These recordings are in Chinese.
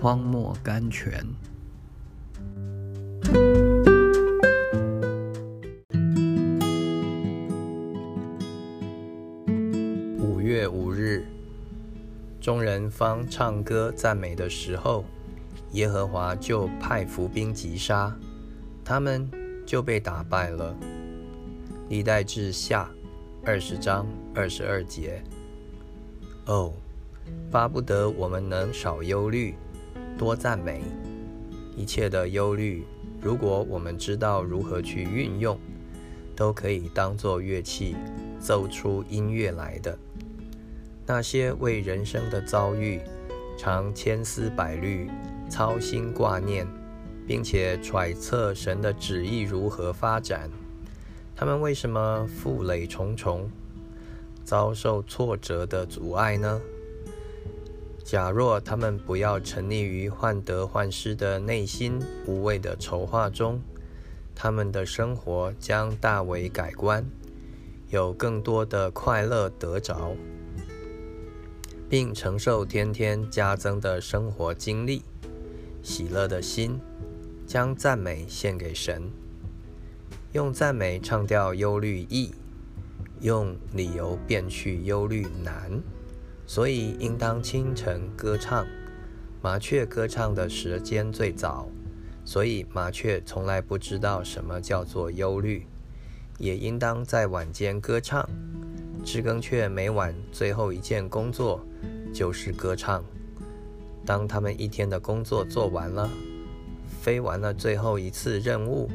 荒漠甘泉。五月五日，众人方唱歌赞美的时候，耶和华就派伏兵击杀，他们就被打败了。历代志下二十章二十二节。哦。巴不得我们能少忧虑，多赞美。一切的忧虑，如果我们知道如何去运用，都可以当作乐器，奏出音乐来的。那些为人生的遭遇，常千思百虑、操心挂念，并且揣测神的旨意如何发展，他们为什么负累重重，遭受挫折的阻碍呢？假若他们不要沉溺于患得患失的内心无谓的筹划中，他们的生活将大为改观，有更多的快乐得着，并承受天天加增的生活经历。喜乐的心将赞美献给神，用赞美唱掉忧虑易，用理由变去忧虑难。所以，应当清晨歌唱。麻雀歌唱的时间最早，所以麻雀从来不知道什么叫做忧虑。也应当在晚间歌唱。知更雀每晚最后一件工作就是歌唱。当他们一天的工作做完了，飞完了最后一次任务，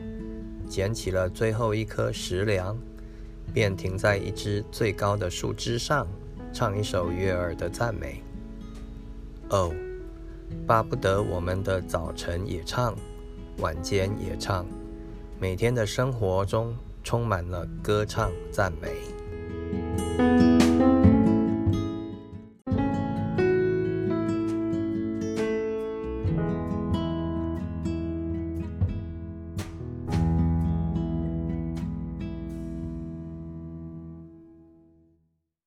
捡起了最后一颗食粮，便停在一只最高的树枝上。唱一首悦耳的赞美。哦，巴不得我们的早晨也唱，晚间也唱，每天的生活中充满了歌唱赞美。